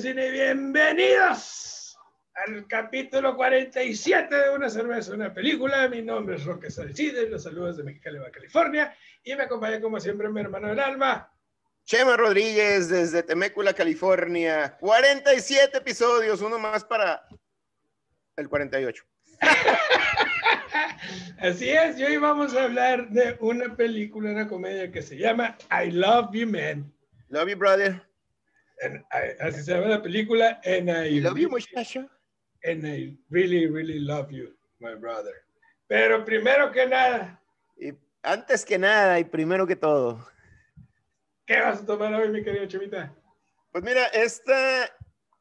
cine. Bienvenidos al capítulo 47 de Una cerveza, una película. Mi nombre es Roque Salcide, los saludos de Mexicali, California. Y me acompaña como siempre mi hermano del alma. Chema Rodríguez desde Temécula, California. 47 episodios, uno más para el 48. Así es, y hoy vamos a hablar de una película, una comedia que se llama I Love You Man. Love you, brother. Así se llama la película. And I love you, muchacho. And I really, really love you, my brother. Pero primero que nada. Y antes que nada y primero que todo. ¿Qué vas a tomar hoy, mi querido Chemita? Pues mira, esta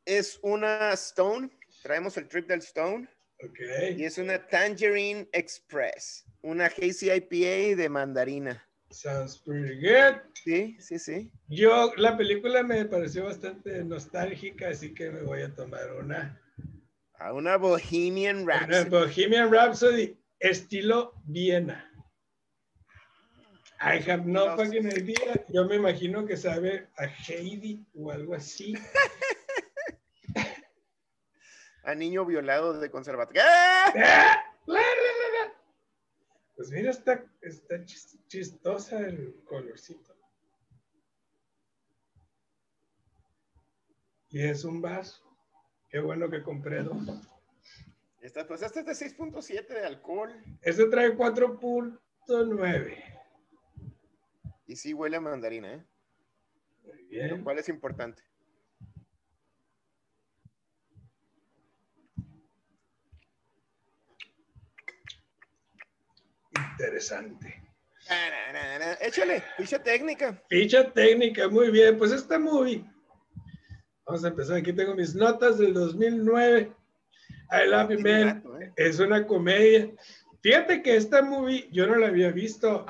es una Stone. Traemos el trip del Stone. Okay. Y es una Tangerine Express, una Hazy IPA de mandarina. Sounds pretty good. Sí, sí, sí. Yo, la película me pareció bastante nostálgica, así que me voy a tomar una. A una Bohemian Rhapsody. Una Bohemian Rhapsody, estilo Viena. I have no, fucking idea. Yo me imagino que sabe a Heidi o algo así. a niño violado de conservatorio. ¡Ah! Pues mira, está, está chistosa el colorcito. Y es un vaso. Qué bueno que compré dos. Esta, pues este es de 6.7 de alcohol. Este trae 4.9. Y sí huele a mandarina, ¿eh? Muy bien. Lo cual es importante. Interesante. Échale, ficha técnica. Ficha técnica, muy bien. Pues esta movie, vamos a empezar. Aquí tengo mis notas del 2009. I Love You Man. ¿eh? Es una comedia. Fíjate que esta movie yo no la había visto.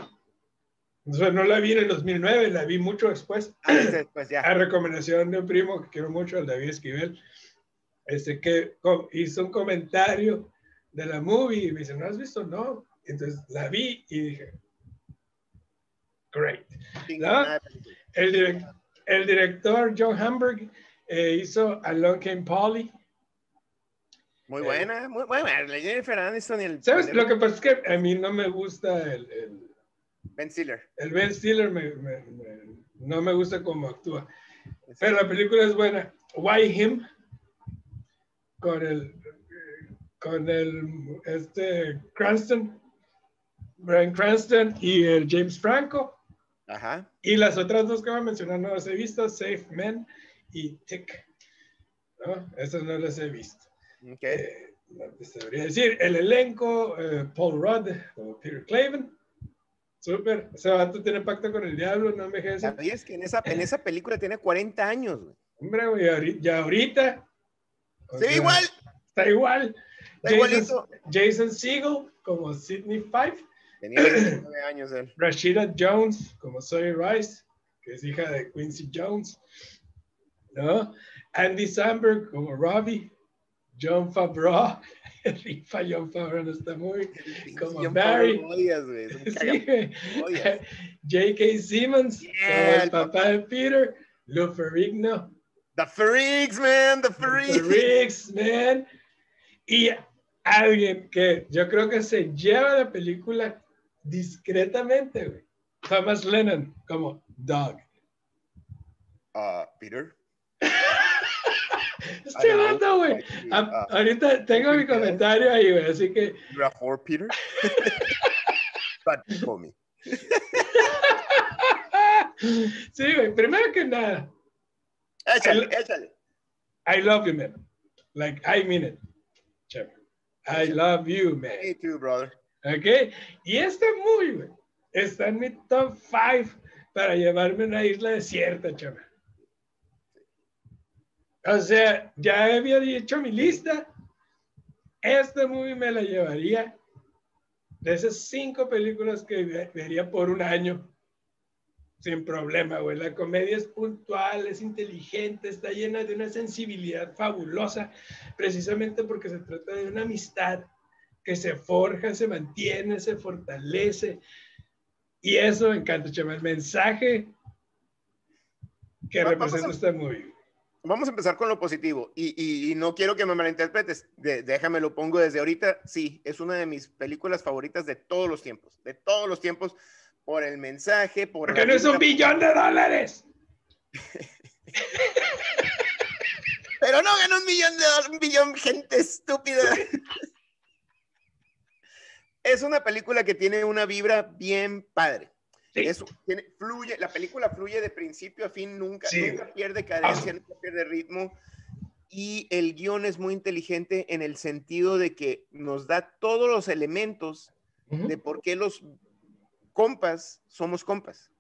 O sea, no la vi en el 2009, la vi mucho después. Ah, después ya. A recomendación de un primo que quiero mucho, el David Esquivel, este que hizo un comentario de la movie y me dice, ¿no has visto? No. Entonces la vi y dije, great. El, el, director John Hamburg eh, hizo Alone Came Polly. Muy buena, muy buena. Jennifer Aniston y el... ¿Sabes? Lo que pasa es que a mí no me gusta el... el ben Stiller. El Ben Stiller me, me, no me gusta cómo actúa. Pero la película es buena. Why Him? Con el... Con el... Este... Cranston. Brian Cranston y el James Franco. Ajá. Y las otras dos que voy a mencionar no las he visto, Safe Men y Tick. ¿no? Esas no las he visto. Okay. Eh, debería decir, el elenco, eh, Paul Rudd o Peter Claven. Súper. Ese vato tiene pacto con el diablo, no me ¿Sabías que en esa, en esa película tiene 40 años, güey? Hombre, güey, ya ahorita. Sí, igual. Está igual. Está Jason, igualito. Jason Segel como Sidney Five. Tenía 19 años él. Rashida Jones, como Zoe Rice, que es hija de Quincy Jones. ¿No? Andy Samberg, como Robbie. John Favreau. Rifa John Favreau no está muy. Como John Barry. Odias, güey. Sí, J.K. Simmons, Yeah, como el papá de Peter. Lou Ferrigno. The Freaks, man, the Freaks. The Riggs, man. Y alguien que yo creo que se lleva la película discretamente, güey. Thomas Lennon, como Dog. Uh, Peter. Estoy hablando, güey. Ahorita tengo mi comentario ahí, güey, así que. You're a whore, Peter. But for me. Sí, güey, primero que nada, Échale, échale. I love you, man. Like, I mean it. Chévere. I love you, man. Me too, brother. ¿Ok? Y este movie, está en mi top 5 para llevarme a una isla desierta, chaval. O sea, ya había hecho mi lista. Este movie me la llevaría de esas cinco películas que ve- vería por un año. Sin problema, güey. La comedia es puntual, es inteligente, está llena de una sensibilidad fabulosa, precisamente porque se trata de una amistad que se forja, se mantiene, se fortalece. Y eso me encanta, chama. El mensaje que Va- representa este movie. vamos a empezar con lo positivo y, no quiero que me malinterpretes, déjame lo pongo desde ahorita. Sí, es una de mis películas favoritas de todos los tiempos, de todos los tiempos, por el mensaje, por... Porque no es un billón de dólares. Pero no ganó un millón de dólares, un billón, gente estúpida. es una película que tiene una vibra bien padre. Fluye, la película fluye de principio a fin, nunca, nunca pierde cadencia, nunca pierde ritmo. Y el guion es muy inteligente en el sentido de que nos da todos los elementos de por qué los compas somos compas.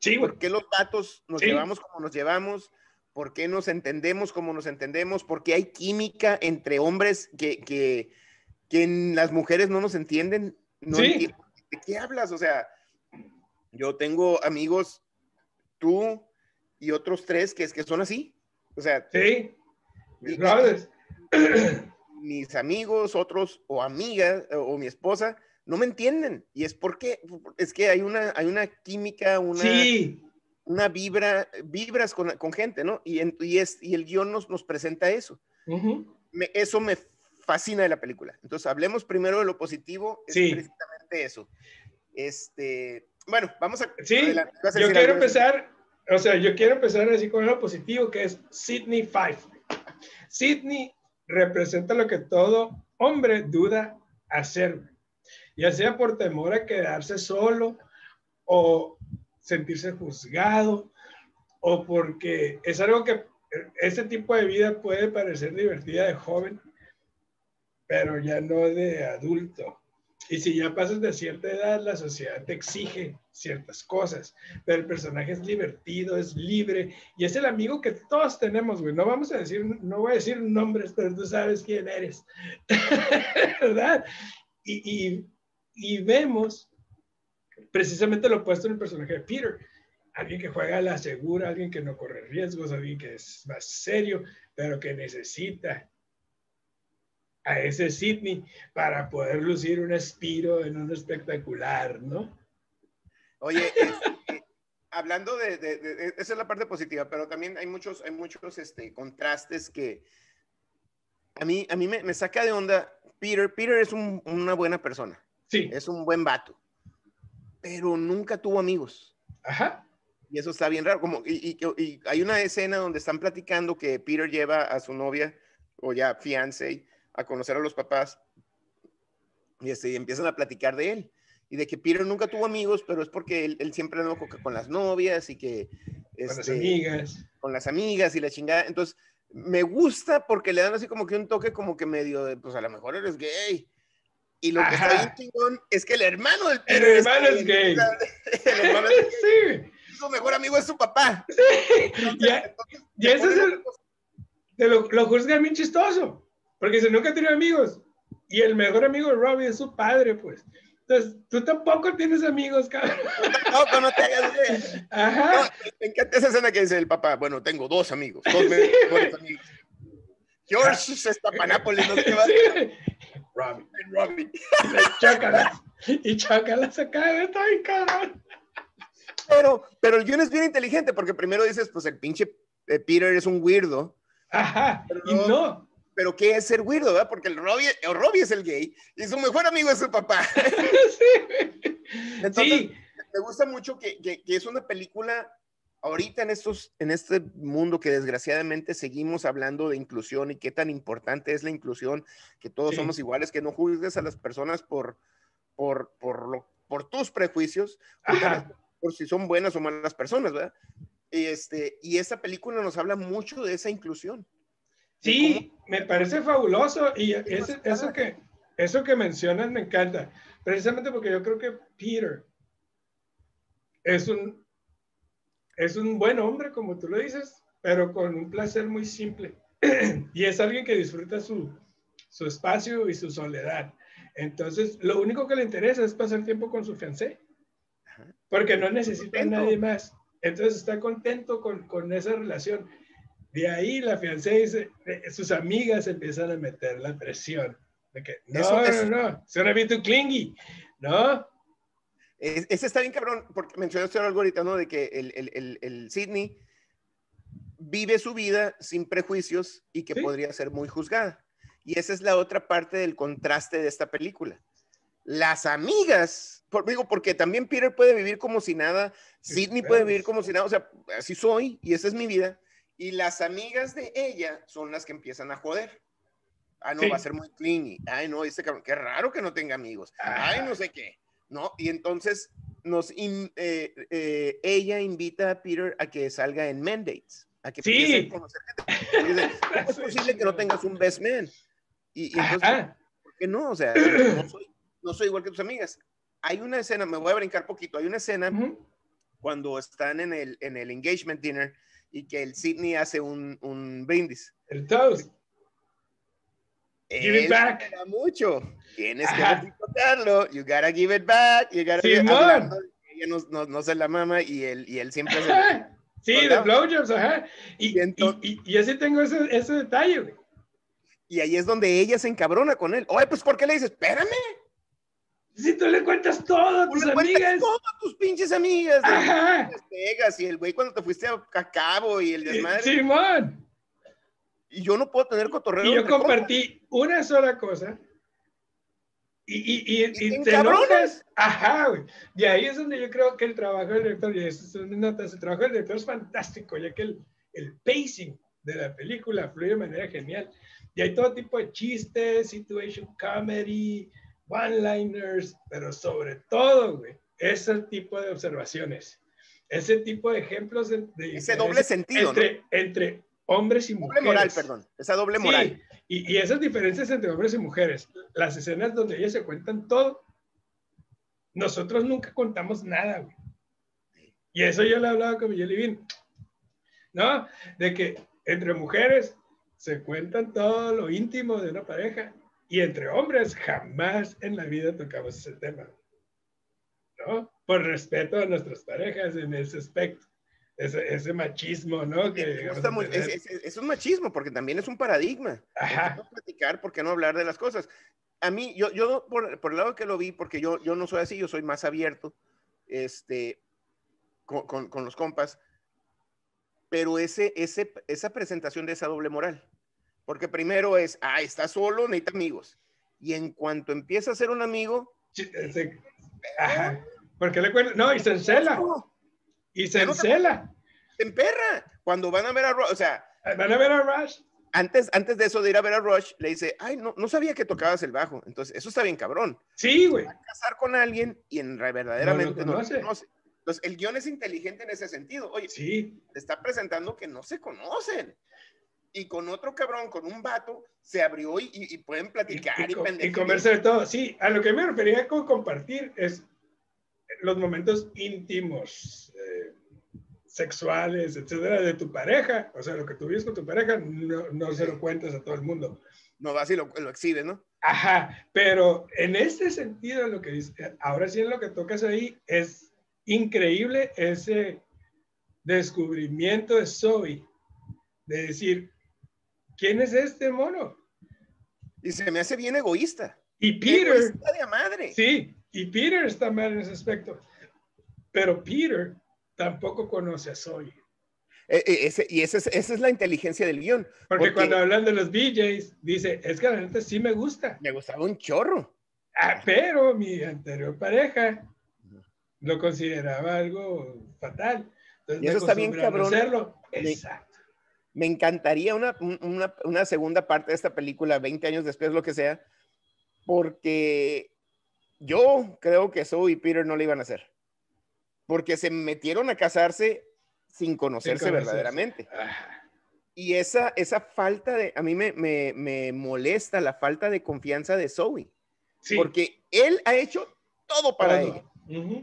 Sí, por qué los datos nos llevamos como nos llevamos, por qué nos entendemos como nos entendemos, por qué hay química entre hombres que, que, que las mujeres no nos entienden. No ¿De qué hablas? O sea, yo tengo amigos, tú y otros tres que, es que son así. O sea, sí, mis, mis amigos, otros o amigas o mi esposa no me entienden. Y es porque es que hay una, hay una química, una, una vibra, vibras con, con gente, ¿no? Y, y, es, y el guion nos, nos presenta eso. eso me fascina de la película. Entonces, hablemos primero de lo positivo, es precisamente eso. Este, bueno, vamos a... Sí, yo quiero empezar, o sea, yo quiero empezar así con lo positivo, que es Sydney Five. Sydney representa lo que todo hombre duda hacer, ya sea por temor a quedarse solo o sentirse juzgado o porque es algo que ese tipo de vida puede parecer divertida de joven, pero ya no de adulto. Y si ya pasas de cierta edad, la sociedad te exige ciertas cosas, pero el personaje es divertido, es libre y es el amigo que todos tenemos, güey. No vamos a decir, no voy a decir nombres, pero tú sabes quién eres, ¿verdad? Y, y, vemos precisamente lo opuesto en el personaje de Peter. Alguien que juega a la segura, alguien que no corre riesgos, alguien que es más serio, pero que necesita a ese Sydney para poder lucir un estilo en un espectacular, ¿no? Oye, este, hablando de, esa es la parte positiva, pero también hay muchos, hay muchos este, contrastes que a mí, a mí me, saca de onda. Peter, Peter es una buena persona. Sí. Es un buen vato, pero nunca tuvo amigos. Ajá. Y eso está bien raro. Como, y, y, hay una escena donde están platicando que Peter lleva a su novia, o ya fiance, a conocer a los papás y, este, empiezan a platicar de él y de que Peter nunca tuvo amigos, pero es porque él, siempre andaba con, las novias y que... con las este, amigas. Con las amigas y la chingada. Entonces, me gusta porque le dan así como que un toque como que medio de, pues a lo mejor eres gay. Y lo que está bien chingón es que el hermano del Peter El hermano es gay. El hermano es gay. Sí. Su mejor amigo es su papá. Sí. y, ese es el... Te lo, lo juzgan bien chistoso. Porque si nunca tiene amigos. Y el mejor amigo de Robbie es su padre, pues. Entonces, tú tampoco tienes amigos, cabrón. Tampoco, no te hagas Ajá. me encanta esa escena que dice el papá, bueno, tengo dos amigos, dos mejores amigos. George está para Nápoles, ¿no? ¿Qué va? Sí. Robbie. Robbie. Chácalas. Y chácalas acá, está bien cabrón. Pero, pero el guion es bien inteligente porque primero dices, pues el pinche eh, Peter es un weirdo. Ajá. y no pero ¿qué es ser weirdo, verdad? Porque el Robbie, el Robbie es el gay y su mejor amigo es su papá. sí. Entonces, me gusta mucho que, que, es una película ahorita en, estos, en este mundo que desgraciadamente seguimos hablando de inclusión y qué tan importante es la inclusión, que todos somos iguales, que no juzgues a las personas por, por, por, lo, por tus prejuicios, por si son buenas o malas personas, ¿verdad? Y, este, y esa película nos habla mucho de esa inclusión. Sí, me parece fabuloso y eso, que, eso que mencionas me encanta, precisamente porque yo creo que Peter es un, es un buen hombre, como tú lo dices, pero con un placer muy simple. y es alguien que disfruta su, su espacio y su soledad. Entonces, lo único que le interesa es pasar tiempo con su fiancé, porque no necesita a nadie más. Entonces, está contento con, con esa relación. De ahí la fiancé dice, eh, sus amigas empiezan a meter la presión. De que, no, no, no, suena bien tu clingy, ¿no? ese está bien cabrón, porque mencionaste algo ahorita, ¿no? De que el, el, el, el Sidney vive su vida sin prejuicios y que Sí. podría ser muy juzgada. Y esa es la otra parte del contraste de esta película. Las amigas, por, digo, porque también Peter puede vivir como si nada, Sidney puede vivir como si nada, o sea, así soy y esa es mi vida. Y las amigas de ella son las que empiezan a joder. Ah, no, Sí. va a ser muy clingy. Ay, no, este cabrón, qué raro que no tenga amigos. Ay, Ajá. no sé qué. ¿No? Y entonces nos in- eh, eh, ella invita a Peter a que salga en mandates, a que Sí. conocer gente. ¿Cómo es posible que no tengas un best man? Y, y entonces, Ajá. ¿por qué no? O sea, no soy, no soy igual que tus amigas. Hay una escena, me voy a brincar poquito, hay una escena Ujú. cuando están en el, en el engagement dinner y que el Sidney hace un, un brindis. El toast. Give it back. mucho. Tienes que reciprocarlo. You gotta give it back. You gotta que ella no, no, no se la mama y él, y él siempre se. Sí, de blowjobs, ajá. Y, Y entonces- y, y, y así tengo ese, ese detalle, güey. Y ahí es donde ella se encabrona con él. Oye, pues, ¿por qué le dices? Espérame. Si tú le cuentas todo a tus le amigas. todo a tus pinches amigas. de Ajá. Las Vegas y el güey cuando te fuiste a, Cabo y el desmadre. Simón. Y yo no puedo tener cotorreo. Y yo compartí una sola cosa. Y, y, y, Y te enojas. Ajá, güey. Y ahí es donde yo creo que el trabajo del director, y eso son notas, el trabajo del director es fantástico, ya que el, el pacing de la película fluye de manera genial. Y hay todo tipo de chistes, situation comedy, one-liners, pero sobre todo, güey, ese tipo de observaciones, ese tipo de ejemplos de, de Ese doble sentido, ¿no? entre, entre hombres y Doble mujeres. moral, perdón. Esa doble Sí, moral. Y, y esas diferencias entre hombres y mujeres, las escenas donde ellas se cuentan todo, nosotros nunca contamos nada, güey. Y eso yo le hablaba con Miguel Bean, ¿no? De que entre mujeres se cuentan todo lo íntimo de una pareja y entre hombres jamás en la vida tocamos ese tema, ¿no? Por respeto a nuestras parejas en ese aspecto, ese, ese machismo, ¿no? Que es, es- es un machismo porque también es un paradigma. ¿Por qué Ajá. no platicar? ¿Por qué no hablar de las cosas? A mí, yo, yo por, por el lado que lo vi, porque yo, yo no soy así, yo soy más abierto este, con, con- con los compas, pero ese, ese, esa presentación de esa doble moral, porque primero es, ah, está solo, necesita amigos, y en cuanto empieza a ser un amigo, Ch- ese- Ajá. Porque le cuento, no, y se encela, y se no encela. se emperra. Cuando van a ver a Rush, o sea, Van a ver a Rush. antes, antes de eso de ir a ver a Rush, le dice, ay, no, no sabía que tocabas el bajo, entonces eso está bien cabrón. Sí, güey. casar con alguien y en verdaderamente no lo conoce. conoce. Entonces, el guion es inteligente en ese sentido. Oye, Sí, te está presentando que no se conocen. Y con otro cabrón, con un vato, se abrió y, y- pueden platicar y, y, co- y conversar de todo. Sí, a lo que me refería con compartir es los momentos íntimos, eh, sexuales, etcétera, de tu pareja. O sea, lo que tú vives con tu pareja no, no se lo cuentas a todo el mundo. No vas y lo, lo exhibes, ¿no? Ajá, pero en este sentido, lo que dice, ahora sí en lo que tocas ahí, es increíble ese descubrimiento de Zoe, de decir, ¿quién es este mono? Y se me hace bien egoísta. Y Peter, Egoísta de madre. sí, y Peter está mal en ese aspecto, pero Peter tampoco conoce a Zoe. Eh, eh, ese- y esa es, esa es la inteligencia del guion. Porque, Porque- cuando hablan de los BJs, dice, es que la neta sí me gusta, Me gustaba un chorro. Ah, pero mi anterior pareja lo consideraba algo fatal. Entonces Y eso me está bien cabrón. Exacto. Me encantaría una, un- una, una segunda parte de esta película, 20 años después, lo que sea, porque yo creo que Zoe y Peter no le iban a hacer. Porque se metieron a casarse sin conocerse conocerse. verdaderamente. Ajá. Y esa, esa falta de, a mí me, me, me molesta la falta de confianza de Zoe, Sí. porque él ha hecho todo para ella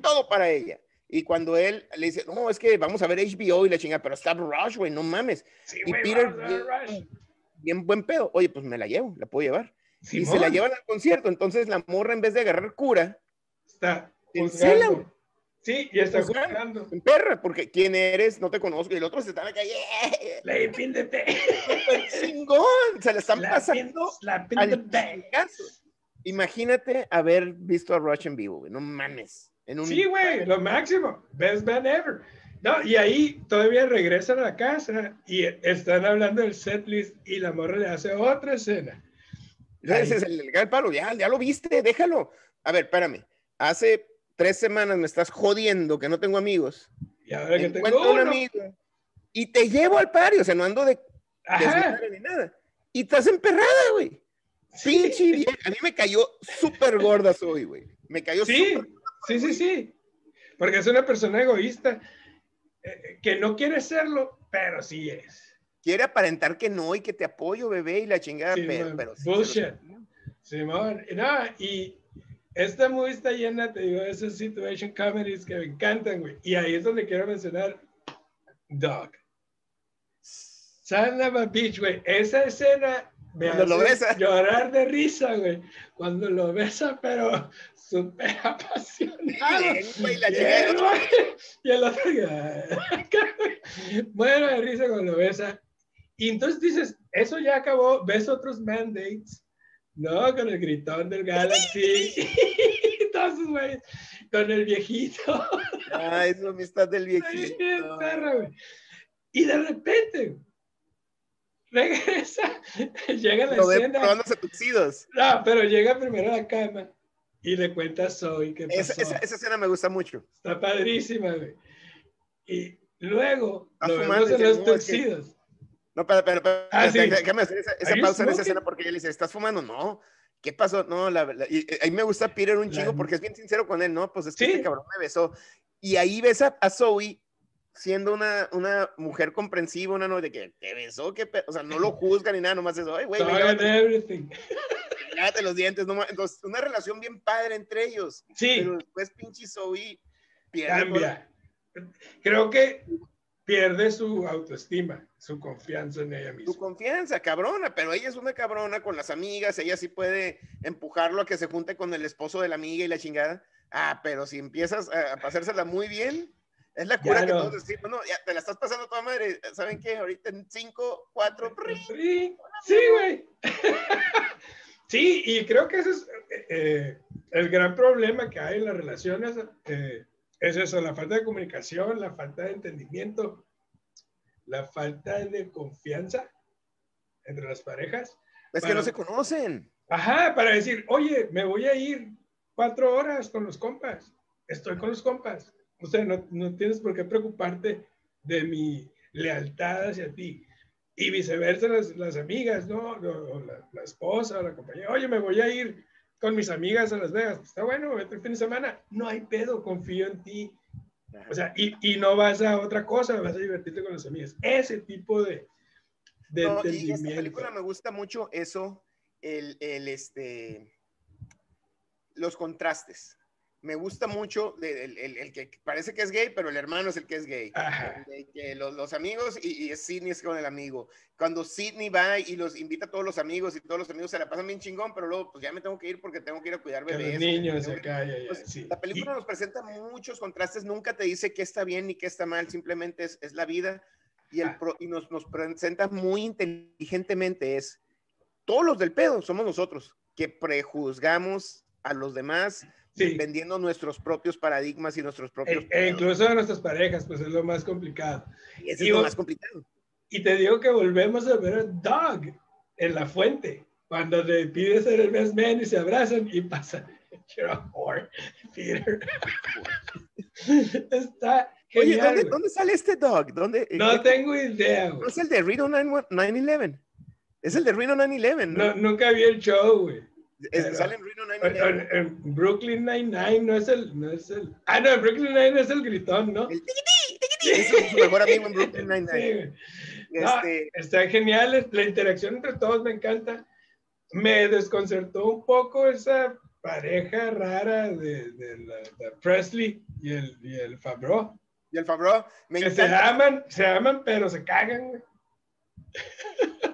todo para ella. Y cuando él le dice, no, es que vamos a ver HBO y la chinga, pero está Rush, güey, no mames. Sí, Y güey, Peter, bien, bien buen pedo. Oye, pues me la llevo, la puedo llevar. Y se la llevan al concierto. Entonces la morra, en vez de agarrar cura, Está juzgando. Sí, y está juzgando. en perra, porque quién eres, no te conozco. Y el otro se está en la calle, bang. súper chingón. Se la están pasando bang. chingazo. Imagínate haber visto a Rush en vivo, güey. No mames. En un, Sí, güey, lo máximo. Best band ever. No, y ahí todavía regresan a la casa y están hablando del setlist y la morra le hace otra escena. Ese es el, el palo, ya, ya lo viste, déjalo. A ver, espérame. Hace tres semanas me estás jodiendo que no tengo amigos. Y ahora que tengo Encuentro un uno, amigo y te llevo al pario, o sea, no ando de Ajá. desmadre ni nada. Y estás emperrada, güey. Pinche vieja. A mí me cayó súper gorda hoy, güey. Me cayó Sí, súper sí, sí, sí. Porque es una persona egoísta eh, que no quiere serlo, pero sí es. Quiere aparentar que no y que te apoyo, bebé, y la chingada, Sí, pero, pero sí Bullshit. Simón, y no, y esta movie está llena, te digo, de esas situation comedies que me encantan, güey. Y ahí es donde quiero mencionar Dog. Son of a Beach, güey. Esa escena me Cuando lo besa. llorar de risa, güey. Cuando lo besa, pero súper apasionado. Bien, güey, la Y el güey- Y el otro, bueno, de risa cuando lo besa. Y entonces dices, eso ya acabó, ves otros mandates, ¿no? Con el gritón del Galaxy, esos güeyes, con el viejito. Ah, es la amistad del Ay, viejito. qué perra, güey. Y de repente, regresa, llega la Lo ve escena. probándose tuxidos. No, pero llega primero a la cama y le cuenta a Zoe qué pasó. Esa, esa, esa escena me gusta mucho. Está padrísima, güey. Y luego Está lo fumando vemos y en los "No, es que- tuxidos. No, pero, pero, pero Ah, sí. déjame hacer esa, esa pausa en esa escena porque ella le dice, ¿estás fumando? No. ¿Qué pasó? No, la verdad. Y, eh, ahí me gusta Peter un chingo porque es bien sincero con él, ¿no? Pues es que Sí. este cabrón me besó. Y ahí besa a Zoe siendo una, una mujer comprensiva, una no de que te besó, que o sea, no lo juzga ni nada, nomás es, ay, güey, los dientes, no ma-". Entonces, una relación bien padre entre ellos. Sí, Pero después pinche Zoe pierde todo- cambia. Creo que pierde su autoestima, su confianza en ella misma. confianza, cabrona, pero ella es una cabrona con las amigas, ella sí puede empujarlo a que se junte con el esposo de la amiga y la chingada. Ah, pero si empiezas a, a pasársela muy bien, es la cura Ya que no. todos decimos, no, ya te la estás pasando toda madre, ¿saben qué? Ahorita en cinco, cuatro, Sí, sí, güey. Sí, y creo que ese es eh, eh, el gran problema que hay en las relaciones. eh, es eso, la falta de comunicación, la falta de entendimiento, la falta de confianza entre las parejas. es que Bueno. no se conocen. Ajá, para decir, oye, me voy a ir cuatro horas con los compas. Estoy con los compas. O sea, no, no tienes por qué preocuparte de mi lealtad hacia ti. Y viceversa, las, las amigas, ¿no? O, la, la esposa o la compañera. Oye, me voy a ir con mis amigas a Las Vegas. Está bueno, vete el fin de semana. No hay pedo, confío en ti. O sea, y, y no vas a otra cosa, vas a divertirte con las amigas. Ese tipo de, de No, y esta entendimiento. película me gusta mucho eso, el, el, este, los contrastes. Me gusta mucho el, el- el que parece que es gay, pero el hermano es el que es gay. Que los, los amigos y, Sidney es con el amigo. Cuando Sidney va y los invita a todos los amigos y todos los amigos se la pasan bien chingón, pero luego pues ya me tengo que ir porque tengo que ir a cuidar bebés. los niños ya, sí. La película nos presenta muchos contrastes, nunca te dice qué está bien ni qué está mal, simplemente es, es la vida y, el Ah. pro- y nos, nos presenta muy inteligentemente es, todos los del pedo somos nosotros, que prejuzgamos a los demás Sí. vendiendo nuestros propios paradigmas y nuestros propios... E, e incluso a nuestras parejas, pues es lo más complicado. Y ese y es lo más complicado. Y te digo que volvemos a ver a Doug en la fuente, cuando le pide ser el best man y se abrazan y pasa. You're a whore, Peter. Está Oye, genial. ¿dónde, güey. dónde sale este dog? ¿Dónde, No tengo idea, ¿No güey. es el de Reno 9- 911? Es el de Reno 911, ¿no? No, nunca vi el show, güey. Es- sale en Reno En, 911. en- en Brooklyn Nine-Nine no es el, no es el. Ah, no, en Brooklyn Nine es el gritón, ¿no? El tiquití, tiquití, es su- mejor amigo en Brooklyn Sí, Nine-Nine. No, Este, está genial, la interacción entre todos me encanta. Me desconcertó un poco esa pareja rara de, de la, de Presley y el, y el Fabro. y el Favreau, me Que se encanta. aman, se aman, pero se cagan, güey.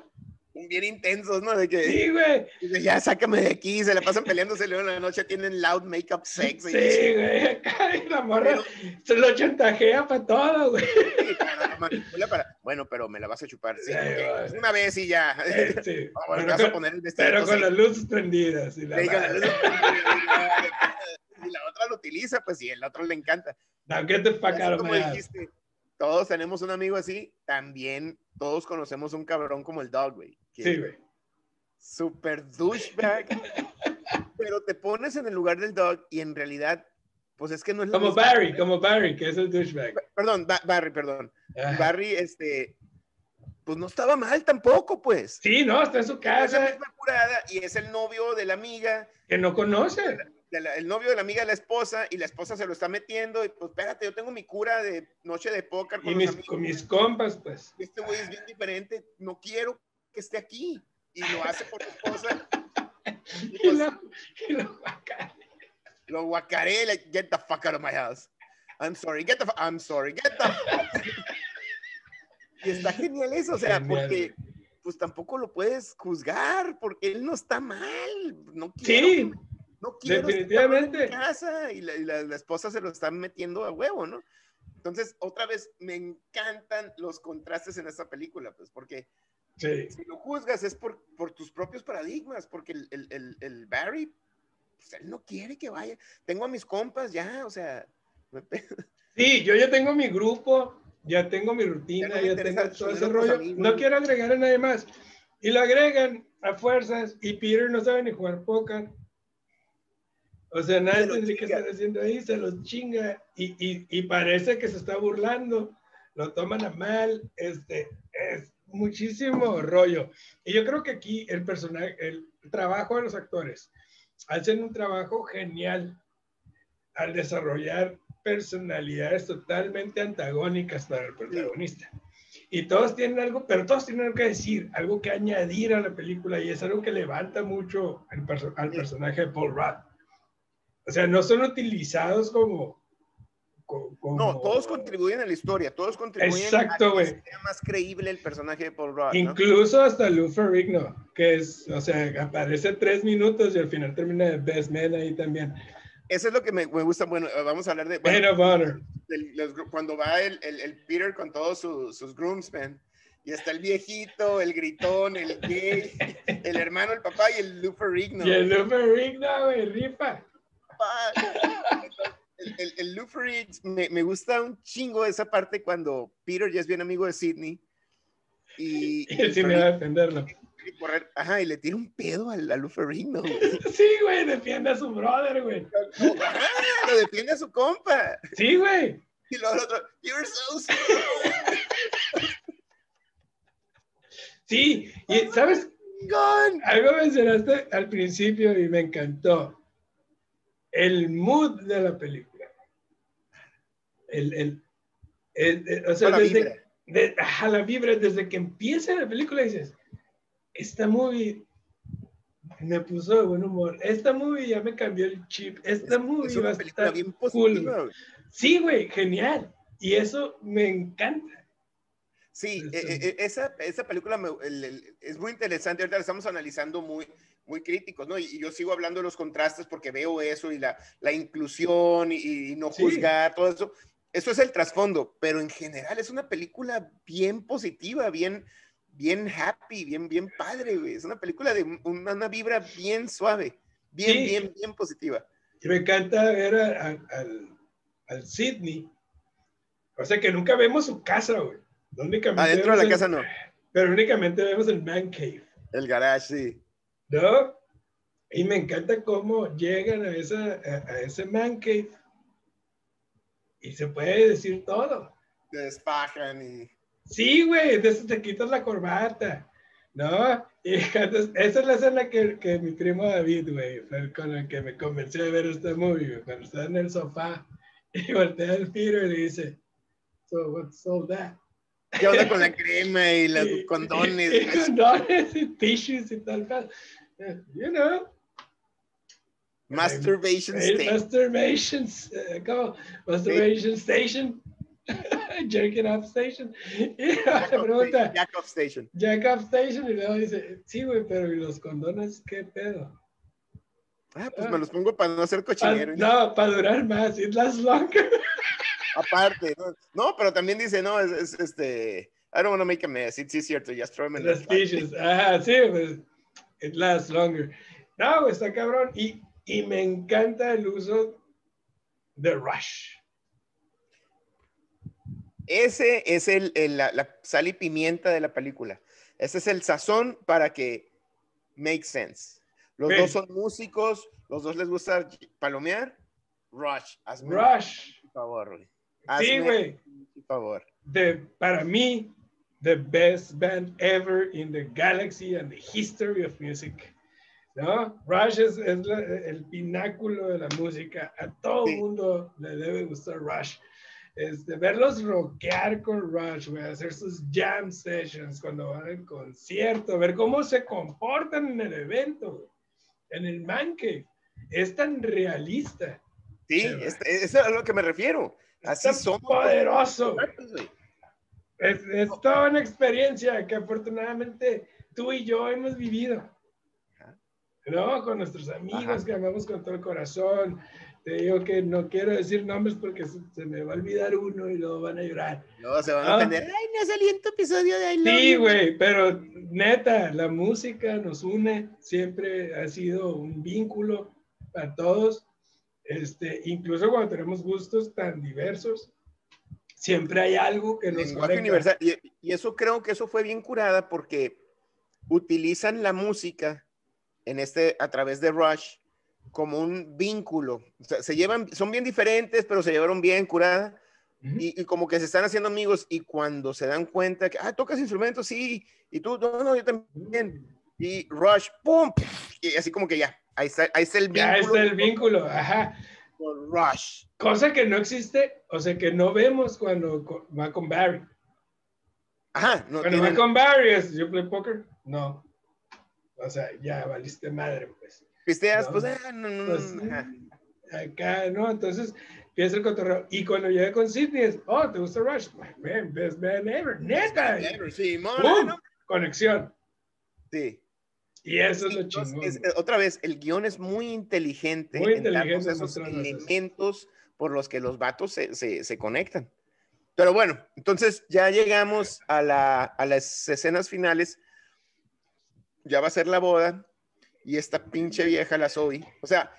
bien intensos, ¿no? De que Sí, güey. ya sácame de aquí, se la pasan peleándose luego en la noche, tienen loud makeup sex. y- Sí, güey. Acá y la morra se lo chantajea para todo, güey. Sí, manipula para- Bueno, pero me la vas a chupar. Sí, Sí, ok, güey. pues una vez y ya. Eh, sí. Bueno, Pero te vas a con- poner el vestido. Pero con las luces prendidas. Y la, y madre. la otra lo utiliza, pues sí, el otro le encanta. Fuck Así out of como dijiste, todos tenemos un amigo así, también todos conocemos un cabrón como el Dog, güey. Sí, güey. Super douchebag. pero te pones en el lugar del Dog y en realidad, pues es que no es Como Barry, como Barry, que es el douchebag. Perdón, Barry, perdón. Barry, este, pues no estaba mal tampoco, pues. Sí, no, está en su casa. y es el novio de la amiga. Que no conoce. el novio de la amiga de la esposa y la esposa se lo está metiendo y pues espérate, yo tengo mi cura de noche de póker con, y mis, con mis compas, pues. Este güey es bien diferente, no quiero que esté aquí y lo hace por su esposa. y, pues, lo, y lo Lo guacaré, like, get the fuck out of my house. I'm sorry, get the I'm sorry, get the Y está genial eso, o sea, porque pues tampoco lo puedes juzgar, porque él no está mal. No quiero, sí, no quiero definitivamente. En casa y, la, la, esposa se lo está metiendo a huevo, ¿no? Entonces, otra vez, me encantan los contrastes en esta película, pues, porque sí. si lo juzgas es por, por tus propios paradigmas, porque el, el, el, Barry, pues, él no quiere que vaya. Tengo a mis compas ya, o sea. Sí, yo ya tengo mi grupo, ya tengo mi rutina, ya, tengo todo ese rollo. No quiero agregar a nadie más. Y lo agregan a fuerzas y Peter no sabe ni jugar póker. O sea, nadie tendría que estar haciendo ahí, se los chinga y, y, y, parece que se está burlando, lo toman a mal, este, es muchísimo rollo. Y yo creo que aquí el personaje, el trabajo de los actores, hacen un trabajo genial al desarrollar personalidades totalmente antagónicas para el protagonista. Y todos tienen algo, pero todos tienen algo que decir, algo que añadir a la película y es algo que levanta mucho al, al personaje de Paul Rudd. O sea, no son utilizados como, como... No, todos contribuyen a la historia, todos contribuyen Exacto, a que sea más creíble el personaje de Paul Rudd. Incluso hasta Lou Ferrigno, que es, o sea, aparece tres minutos y al final termina de Best Man ahí también eso es lo que me, me, gusta. Bueno, vamos a hablar de. Bueno, cuando va el, el, el, Peter con todos sus, sus groomsmen. Y está el viejito, el gritón, el gay, el hermano, el papá y el Luferigno. Y el Luferigno, güey, rifa. El, el, el me, me, gusta un chingo esa parte cuando Peter ya es bien amigo de Sidney. Y, y sí me va a defenderlo correr, ajá, y le tira un pedo al, al Luferino, Sí, güey, defiende a su brother, güey. lo defiende a su compa. Sí, güey. Y luego el otro, you're so Sí, y ¿sabes? Algo mencionaste al principio y me encantó. El mood de la película. El, el, el, o sea, desde, de, la vibra, desde que empieza la película dices, esta movie me puso de buen humor. Esta movie ya me cambió el chip. Esta movie es va a estar bien cool. Sí, güey, genial. Y eso me encanta. Sí, e, e, e, esa, esa película es muy interesante. Ahorita la estamos analizando muy, muy críticos, ¿no? Y, yo sigo hablando de los contrastes porque veo eso y la, la inclusión y, no juzgar, todo eso. Eso es el trasfondo, pero en general es una película bien positiva, bien, bien happy, bien, bien padre, güey. Es una película de una, una vibra bien suave, bien, bien, bien positiva. Y me encanta ver al, al Sidney. O sea que nunca vemos su casa, güey. Adentro de la casa no. Pero únicamente vemos el man cave. El garage, sí. ¿No? Y me encanta cómo llegan a, esa, a, ese man cave. Y se puede decir todo. Despajan y Sí, güey, entonces te quitas la corbata, ¿no? Y esa es la escena que, que mi primo David, güey, fue con el que me convenció de ver este movie, cuando está en el sofá y voltea al Peter y le dice, so what's all that? ¿Qué onda con la crema y los condones? Y, condones y tissues y tal, tal. You know. Masturbation station. Masturbation, uh, ¿cómo? Masturbation station. Jerking Off Station. Y Jack, pregunta, Jack Off Station. Jack Off Station. Y luego dice, sí, güey, pero ¿y los condones qué pedo? Ah, pues me los pongo para no hacer cochinero. no, para durar más. It lasts longer. Aparte, no, no, pero también dice, no, es, es, este, I don't want to make a mess. It's easier to just throw them in the tissues. Ah, sí, pues, it lasts longer. No, está cabrón. Y, y me encanta el uso de Rush. Ese es el, el- la, la sal y pimienta de la película. Ese es el sazón para que make sense. Los dos son músicos, los dos les gusta palomear. Rush, hazme Rush. un favor, güey. Sí, güey. un favor. The- para mí, the best band ever in the galaxy and the history of music. ¿No? Rush es, es la- el pináculo de la música. A todo Sí. mundo le debe gustar Rush. Este, verlos rockear con Rush, güey, hacer sus jam sessions cuando van al concierto, ver cómo se comportan en el evento, güey, en el man cave. Es tan realista. Sí, es, es a lo que me refiero. Es Así somos. poderoso. Es, es toda una experiencia que afortunadamente tú y yo hemos vivido. ¿No? Con nuestros amigos Ajá. que amamos con todo el corazón. Te digo que no quiero decir nombres porque se, se me va a olvidar uno y luego van a llorar. Luego se van a Ah. ofender. Ay, no salió en tu episodio de I Love Sí, You". güey, pero neta, la música nos une, siempre ha sido un vínculo para todos. Este, incluso cuando tenemos gustos tan diversos, siempre hay algo que nos lenguaje conecta. universal. Y, y eso creo que eso fue bien curada porque utilizan la música en este, a través de Rush como un vínculo. O sea, se llevan, son bien diferentes, pero se llevaron bien curada. Y como que se están haciendo amigos y cuando se dan cuenta que, ah, tocas instrumentos, sí, y tú, no, no, yo también. Y Rush, ¡pum! Y así como que ya, ahí está, ahí está el vínculo. Ya está el vínculo, ajá. con Rush. Cosa que no existe, o sea, que no vemos cuando va con Barry. Ajá, no Cuando tienen- va con Barry, es, ¿yo play poker? No. O sea, ya valiste madre, pues. pisteas, no. pues, ah, no, no, Pues, acá, ¿no? Entonces, empieza el cotorreo. Y cuando llega con Sidney es, oh, ¿te gusta Rush? Man, best band ever. Neta. Sí. ¿no? Conexión. Sí. Y eso es lo chingón. es- otra vez, el guion es muy inteligente Muy en inteligente esos mostrarnos eso. elementos por los que los vatos se, se- se conectan. Pero bueno, entonces ya llegamos a, la- a las escenas finales. Ya va a ser la boda y esta pinche vieja, la Zoe. O sea,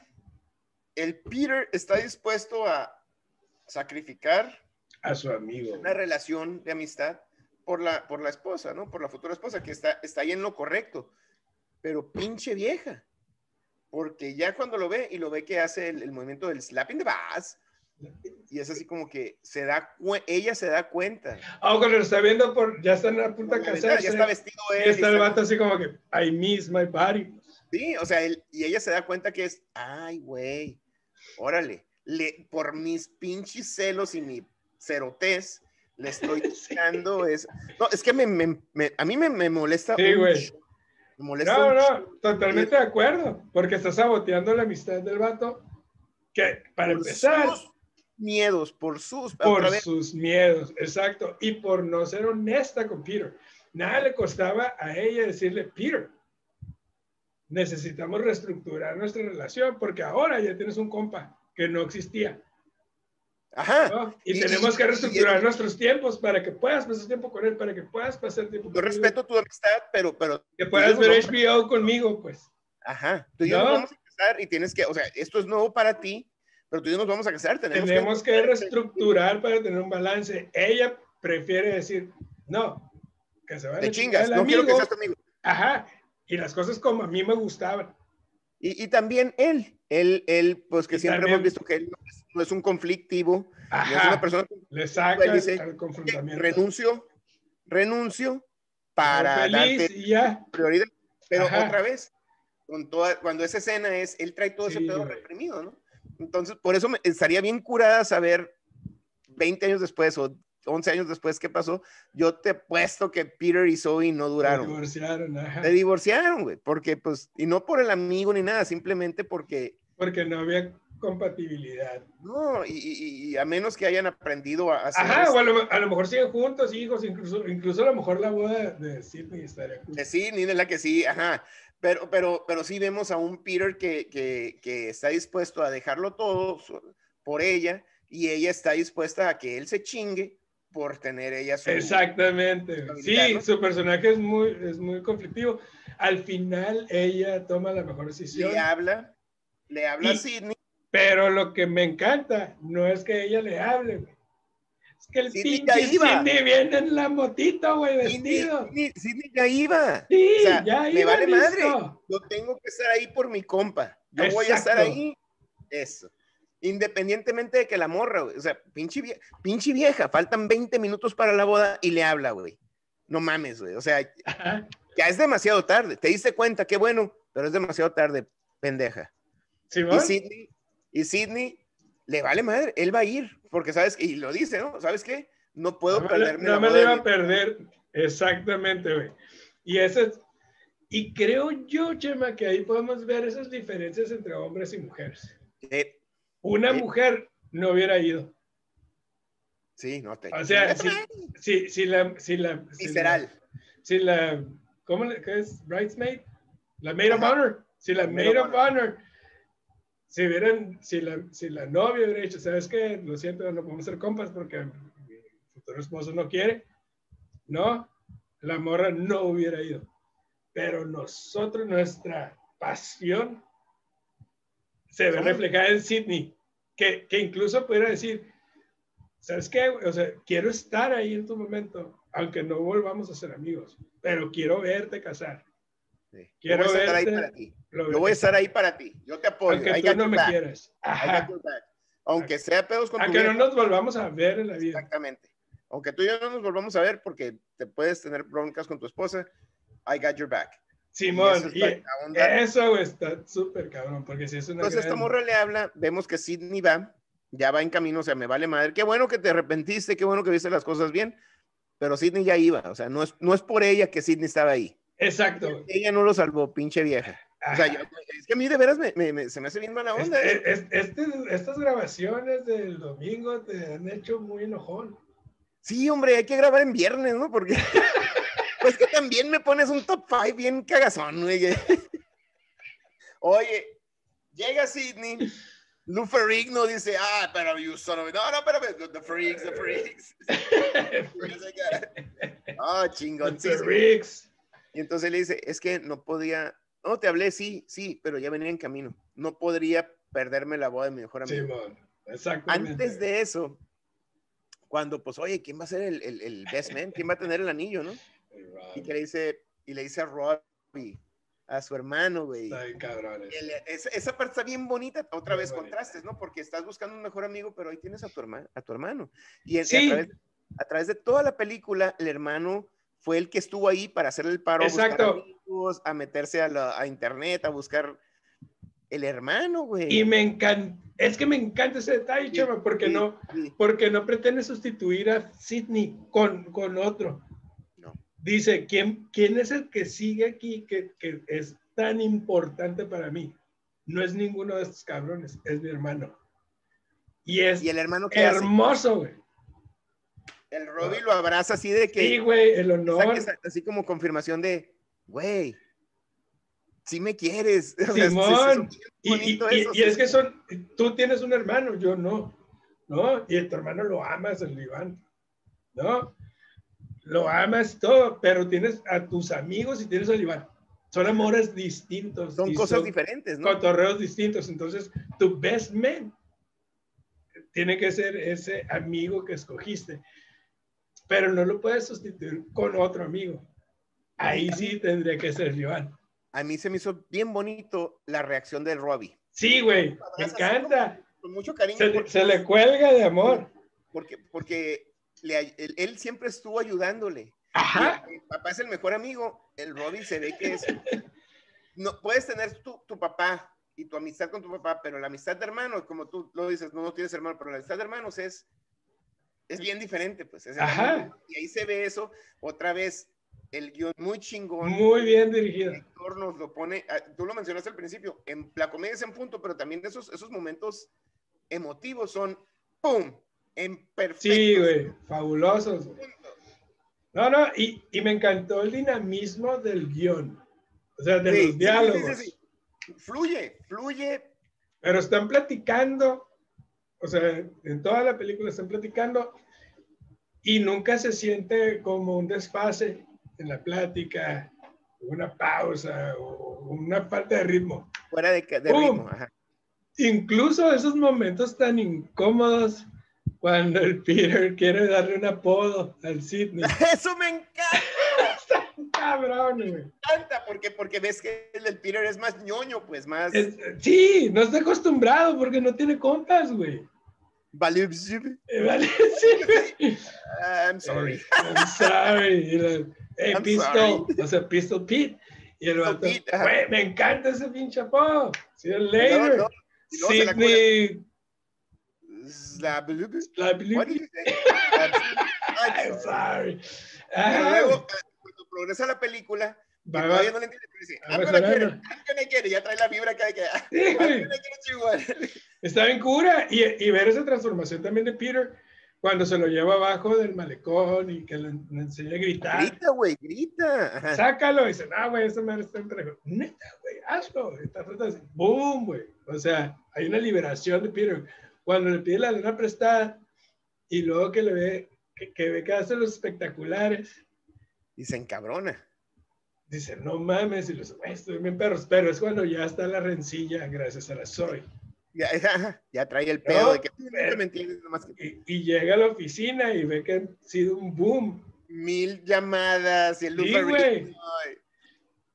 el Peter está dispuesto a sacrificar A su amigo. una relación de amistad por la, por la esposa, ¿no? Por la futura esposa, que está, está ahí en lo correcto. Pero pinche vieja. Porque ya cuando lo ve y lo ve que hace el, el movimiento del slapping the bass, y es así como que se da ella se da cuenta. Ah, cuando lo está viendo por, ya está en la punta de Ya está vestido él. está el vato así como que, I miss my body. Sí, o sea, él- y ella se da cuenta que es, ay, güey, órale, le, por mis pinches celos y mi cerotez, le estoy Sí. dando es... No, es que me, me- me- a mí me, molesta Sí, ch- Me molesta No, no, totalmente de acuerdo. Porque está saboteando la amistad del vato. Que para por empezar, sus miedos, por sus... por sus miedos, exacto. Y por no ser honesta con Peter. Nada le costaba a ella decirle, Peter, necesitamos reestructurar nuestra relación porque ahora ya tienes un compa que no existía. Ajá. Y, Y- tenemos que reestructurar y- nuestros tiempos para que puedas pasar tiempo con él, para que puedas pasar tiempo Yo respeto tu amistad, pero... pero que puedas ver HBO conmigo, pues. Ajá. Tú y yo ¿No? nos vamos a casar y tienes que... O sea, esto es nuevo para ti, pero tú y yo nos vamos a casar. Tenemos, Tenemos que reestructurar para tener un balance. Ella prefiere decir, no, que se vaya Te chingas, no quiero que seas conmigo. Ajá. Y las cosas como a mí me gustaban. Y, y también él, él, él, pues que Y siempre también- hemos visto que él no es, no es un conflictivo, no es una persona Le saca Él dice, confrontamiento. renuncio, renuncio para darte ya. prioridad. Pero Ajá. otra vez, con toda, cuando esa escena es, él trae todo ese Sí, pedo güey. reprimido, ¿no? Entonces, por eso me, estaría bien curada saber 20 años después o 11 años después qué pasó. Yo te puesto que Peter y Zoe no Se duraron. divorciaron, ajá. Se divorciaron, güey, porque pues, y no por el amigo ni nada, simplemente porque Porque no había compatibilidad. No, y, y- y a menos que hayan aprendido a hacer Ajá, o a lo, a lo mejor siguen juntos, hijos, incluso, incluso a lo mejor la boda de Sidney estaría. Que sí, ni de la que sí, ajá. Pero, pero, pero sí vemos a un Peter que, que, que está dispuesto a dejarlo todo por ella y ella está dispuesta a que él se chingue por tener ella su... Exactamente. Sí, su personaje es muy, es muy conflictivo. Al final ella toma la mejor decisión. Le habla, le habla a Sidney. Pero lo que me encanta no es que ella le hable. Es que el Sidney pinche. Sidney viene en la motito, güey, vestido. Sidney- Sidney ya iba. Sí, O sea, ya me iba vale listo. madre. Yo tengo que estar ahí por mi compa. Yo voy a estar ahí. Eso. Independientemente de que la morra, güey. O sea, pinche vieja, pinche vieja, faltan 20 minutos para la boda y le habla, güey. No mames, güey. O sea, Ajá. ya es demasiado tarde. Te diste cuenta, qué bueno, pero es demasiado tarde, pendeja. Y Sidney, y Sidney le vale madre, él va a ir, porque sabes, y lo dice, ¿no? ¿Sabes qué? No puedo no perderme no la me lo iba a perder. Exactamente, güey. Y ese es- y creo yo, Chema, que ahí podemos ver esas diferencias entre hombres y mujeres. Eh, Una Sí. mujer no hubiera ido. sí, no te. O sea, si, si, si la, si la, si la, Visceral. si la, ¿cómo le, qué es? Bridesmaid, la maid of honor, si la La maid of honor, si hubieran, si la, si la novia hubiera dicho, ¿sabes qué? Lo siento, no podemos ser compas porque mi futuro esposo no quiere, no, la morra no hubiera ido. Pero nosotros, nuestra pasión se ve reflejada en Sydney, que, que incluso pudiera decir, ¿sabes qué? O sea, quiero estar ahí en tu momento, aunque no volvamos a ser amigos, pero quiero verte casar. Sí. Yo Quiero voy a estar ahí verte- para ti. Yo voy a estar ahí para ti. Yo te apoyo. aunque I tú no me back. quieras. Ajá. Aunque sea pedos con tu no nos volvamos a ver en la vida. Exactamente. Aunque tú y yo no nos volvamos a ver porque te puedes tener broncas con tu esposa, I got your back. Y Simón, eso y eso güey, está súper cabrón, porque si es una Entonces esta gran- morra le habla, vemos que Sidney va, ya va en camino, o sea, me vale madre. Qué bueno que te arrepentiste, qué bueno que viste las cosas bien, pero Sidney ya iba, o sea, no es, no es por ella que Sidney estaba ahí. Exacto. Ella no lo salvó, pinche vieja. O sea, yo- es que a mí de veras me, me- me- se me hace bien mala onda. Es- ¿eh? es- este- estas grabaciones del domingo te han hecho muy enojón. Sí, hombre, hay que grabar en viernes, ¿no? Porque pues que también me pones un top 5 bien cagazón, güey. Oye, llega Sidney, Lou Ferrigno dice, ah, pero you son of... No, no, pero the freaks, the freaks. Ah, Mr. chingoncísimo. Riggs. Y entonces le dice, es que no podía, no, te hablé, sí, sí, pero ya venía en camino. No podría perderme la boda de mi mejor amigo. Simón, exactamente. Antes de eso, cuando pues, oye, ¿quién va a ser el, el, el best man? ¿Quién va a tener el anillo, no? Y que le dice, y le dice a Robbie, a su hermano, güey. Esa, esa parte está bien bonita, otra vez bonita. contrastes, ¿no? Porque estás buscando un mejor amigo, pero ahí tienes a tu, hermano a tu hermano. Y, Sí. a, través, a través de toda la película, el hermano fue el que estuvo ahí para hacerle el paro, a Exacto. amigos, a meterse a, la, a internet, a buscar el hermano, güey. Y me encanta, es que me encanta ese detalle, Sí, Chema, porque sí, no, porque no pretende sustituir a Sidney con, con otro. Dice, ¿quién, ¿quién es el que sigue aquí que, que es tan importante para mí? No es ninguno de estos cabrones, es mi hermano. Y es Y el hermano que hermoso, güey. el Robbie lo abraza así de que... Sí, güey, el honor. así como confirmación de, güey, si me quieres. Sí, sí, Simón. sí, Y, y- eso, y sí. es que son, tú tienes un hermano, yo no, ¿no? Y tu hermano lo amas, el Iván, ¿no? Lo amas todo, pero tienes a tus amigos y tienes al Iván. Son amores distintos. son cosas son diferentes, ¿no? Cotorreos distintos. Entonces, tu best man tiene que ser ese amigo que escogiste, pero no lo puedes sustituir con otro amigo. Ahí sí tendría que ser Iván. A mí se me hizo bien bonito la reacción del Robbie. Sí, güey, me encanta. Con mucho cariño. Se, porque, se le cuelga de amor. porque, porque le- él, él siempre estuvo ayudándole. Ajá. El papá es el mejor amigo. El Robbie se ve que es. No, puedes tener tu, tu papá y tu amistad con tu papá, pero la amistad de hermanos, como tú lo dices, no, no tienes hermano, pero la amistad de hermanos es, es bien diferente, pues. es el Ajá. Y ahí se ve eso. Otra vez, el guion muy chingón. Muy bien dirigido. Héctor nos lo pone, ah, tú lo mencionaste al principio, en la comedia es en punto, pero también esos, esos momentos emotivos son ¡pum! En perfecto. Sí, güey, fabulosos. No, no, y, y me encantó el dinamismo del guion. O sea, de Sí, los sí, diálogos. sí, sí. Fluye, fluye. Pero están platicando, o sea, en toda la película están platicando y nunca se siente como un desfase en la plática, una pausa o una falta de ritmo. Fuera de, de ritmo. Ajá. Incluso esos momentos tan incómodos Cuando el Peter quiere darle un apodo al Sidney. Eso me encanta. Cabrón, güey. Me encanta porque, porque ves que el del Peter es más ñoño, pues más. Es- sí, no está acostumbrado porque no tiene compas, güey. Vale, Eh, Vale, sí. I'm sorry. I'm sorry. Hey, I'm Pistol. O sea, Pistol Pete. Y el vato, Pete, me encanta ese pinche apodo. See you later. se la Sidney. La- What did you say? I'm sorry. Pero luego, cuando progresa la película, que Va- todavía no le entiende, pero dice, I'm gonna get it. I'm gonna get it", ya trae la vibra acá de que, "Ah, I'm gonna get it. Está bien cura. Y, y ver esa transformación también de Peter cuando se lo lleva abajo del malecón y que le, le enseña a gritar. Grita, güey, grita. Sácalo. Y dice, no, güey, esa madre está entre. Neta, güey, hazlo. Está tratando de ¡Boom, güey! O sea, hay una liberación de Peter. Cuando le pide la lana prestada y luego que le ve que, que ve que hace los espectaculares, Y se encabrona. dice, no mames, y los, estoy bien perros. Pero es cuando ya está la rencilla gracias a la Zoe. Ya, ajá, ya trae el pedo de que "Tú pero- me entiendes, nomás que Y, y llega a la oficina y ve que ha sido un boom. mil llamadas y el Sí,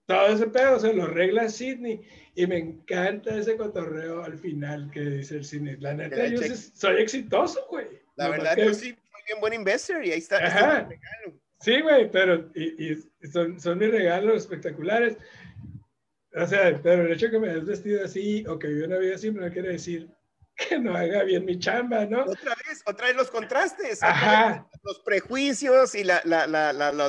Todo ese pedo se lo arregla Sidney. Y me encanta ese cotorreo al final que dice el Sidney. La neta, la yo cheque. soy exitoso, güey. La Nomás verdad, que- yo sí soy bien buen investor y ahí está. Ajá. está mi regalo. Sí, güey, pero y, y son, son mis regalos espectaculares. O sea, pero el hecho de que me hayas vestido así o que viva una vida así no quiere decir que no haga bien mi chamba, ¿no? Otra vez, otra vez los contrastes. Ajá. Los prejuicios y la,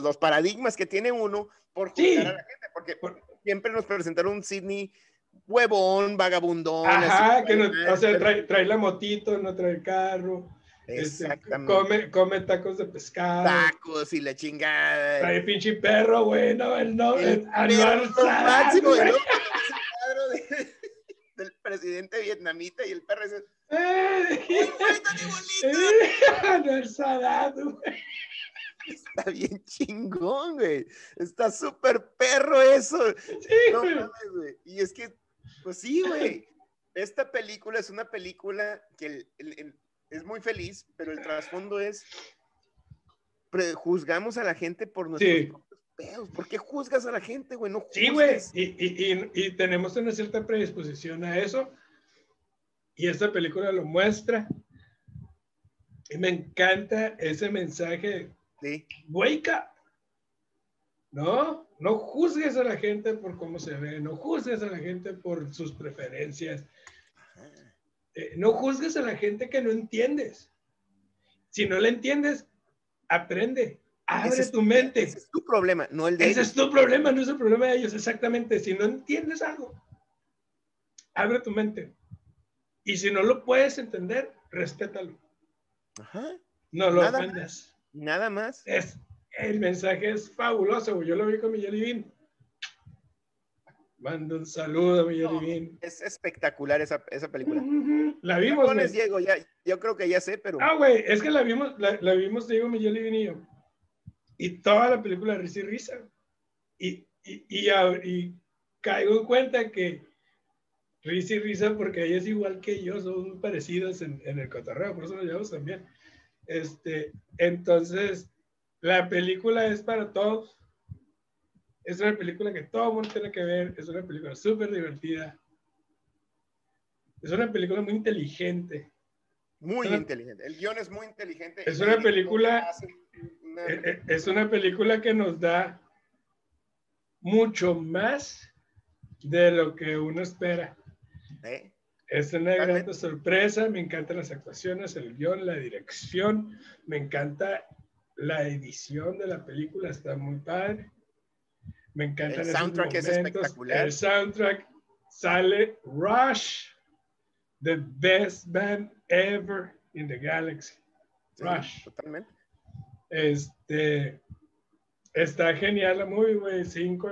los paradigmas que tiene uno por juzgar Sí. a la gente. Porque siempre nos presentaron un Sidney huevón, vagabundón. Ajá, así, que no, o sea, trae, trae la motito, no trae el carro. este, Exactamente. come, come tacos de pescado. Tacos y la chingada. Trae pinche perro, güey, no, el no, El Sadat, máximo, el cuadro de- del presidente vietnamita y el perro dice, Eh, ¡Ay, güey, está bien bonito! eh, Anwar Sadat, güey. Está bien chingón, güey. Está súper perro eso. Sí, No güey. mames, güey. Y es que, pues sí, güey. Esta película es una película que el- el- el- es muy feliz, pero el trasfondo es prejuzgamos a la gente por nuestros Sí. propios pedos. ¿Por qué juzgas a la gente, güey? No Sí, güey. juzgues. Y, y, y, y tenemos una cierta predisposición a eso. Y esta película lo muestra. Y me encanta ese mensaje. Sí. No, no juzgues a la gente por cómo se ve. No juzgues a la gente por sus preferencias. Eh, no juzgues a la gente que no entiendes. Si no la entiendes, aprende. Abre es tu mente. Ese es tu problema, no el de Ese ellos. es tu problema, no es el problema de ellos, exactamente. Si no entiendes algo, abre tu mente. Y si no lo puedes entender, respétalo. Ajá. No lo Nada ofendas. Nada más. Es, el mensaje es fabuloso. Yo lo vi con mi Jelly Bean. Mando un saludo a mi Jelly No. Bean. Es espectacular esa, esa película. Ujú, La ¿Me vimos, pones. Diego? Ya, yo creo que ya sé, pero Ah, güey, es que la vimos, la, la vimos, te digo, mi Jelly Bean y yo. Y toda la película risa y risa. Y, y, y, y caigo en cuenta que risa y risa porque ella es igual que yo, muy parecidos en, en el cotorreo, por eso nos llevamos también. Este, entonces, la película es para todos. Es una película que todo el mundo tiene que ver. Es una película súper divertida. Es una película muy inteligente. muy inteligente. El guion es muy inteligente. Es una película- una- Eh, eh, Es una película que nos da mucho más de lo que uno espera. ¿eh? Es una gran sorpresa, me encantan las actuaciones, el guion, la dirección, me encanta la edición de la película, está muy padre. Me encantan El soundtrack es momentos. espectacular. El soundtrack sale Rush, the best band ever in the galaxy. Sí, Rush. Totalmente. Este está genial la movie, güey. Cinco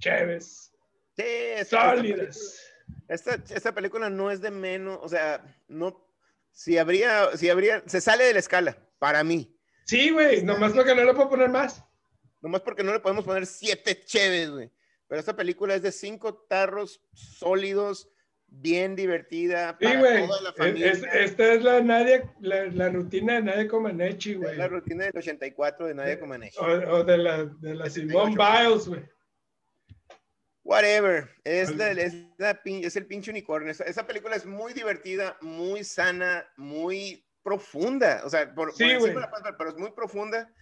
chéves, Sí, esta, sólidas. Esta, esta- película no es de menos, o sea, no, si habría, si habría, se sale de la escala, para mí. Sí, güey, nomás porque no le puedo poner más. Nomás porque no le podemos poner siete cheves, güey. Pero esta película es de cinco tarros sólidos, bien divertida para toda la familia. esta es la, Nadia, la, rutina de Nadia Comaneci, güey. la rutina del 84 de Nadia Comaneci. O, o, de la, de la Simone Biles, güey. Whatever. Es, es, el pinche unicornio. Esa, película es muy divertida, muy sana, muy profunda. O sea, por, sí, pero es muy profunda.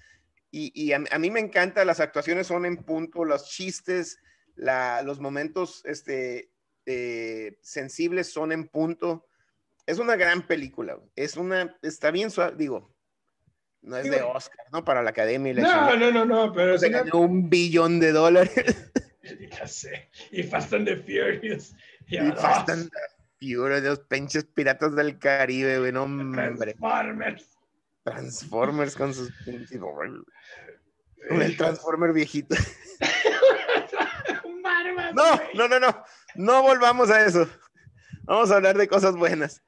Y, y a, mí me encanta, las actuaciones son en punto, los chistes, la, los momentos este, eh, sensibles son en punto. Es una gran película. Es una, está bien suave, digo, no es de Oscar, ¿no? Para la academia. no, no, no, no, pero es un billón de dólares. Ya sé. Y Fast and the Furious. Y, Fast and the Furious, los pinches piratas del Caribe, güey, no, hombre. Transformers. Transformers con sus pinches. Con el Transformer viejito. no, no, no, no. No volvamos a eso. Vamos a hablar de cosas buenas.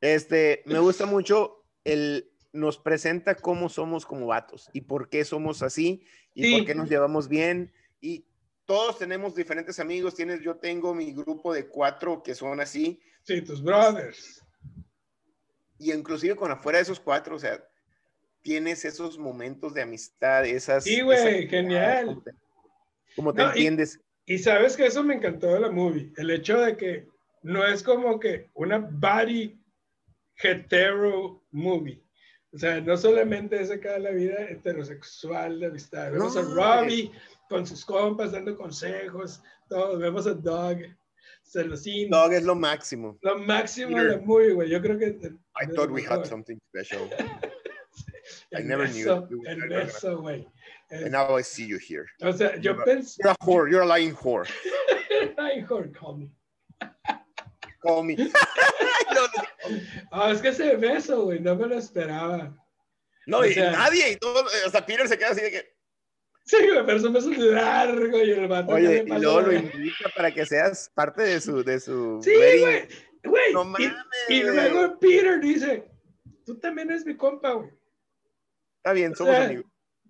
Este, me gusta mucho el nos presenta cómo somos como vatos y por qué somos así y por qué nos llevamos bien y todos tenemos diferentes amigos. Tienes, yo tengo mi grupo de cuatro que son así. Sí, tus brothers. Y inclusive con afuera de esos cuatro, o sea, tienes esos momentos de amistad, esas. Sí, güey, genial. Como te, entiendes. Y, sabes que eso me encantó de la movie, el hecho de que no es como que una body hetero movie. O sea, no solamente es acá la vida heterosexual de amistad. Vemos a Robbie, con sus compas dando consejos, todos vemos a Dog, Celosín. Dog es lo máximo. Lo máximo de la movie, güey. Yo creo que. I thought we had something special. I never knew. Eso, güey. And now I see you here. O sea, yo pensé. You're a whore. You're a lying whore. lying whore, call me. Call me. oh, es que ese beso, güey, no me lo esperaba. No, o y nadie, y todo, hasta Peter se queda así de que. Sí, pero es un largo y el vato. Oye, y luego lo invita para que seas parte de su. De su sí, güey. Güey. No mames, y, luego Peter dice: Tú también eres mi compa, güey. Está bien, somos amigos.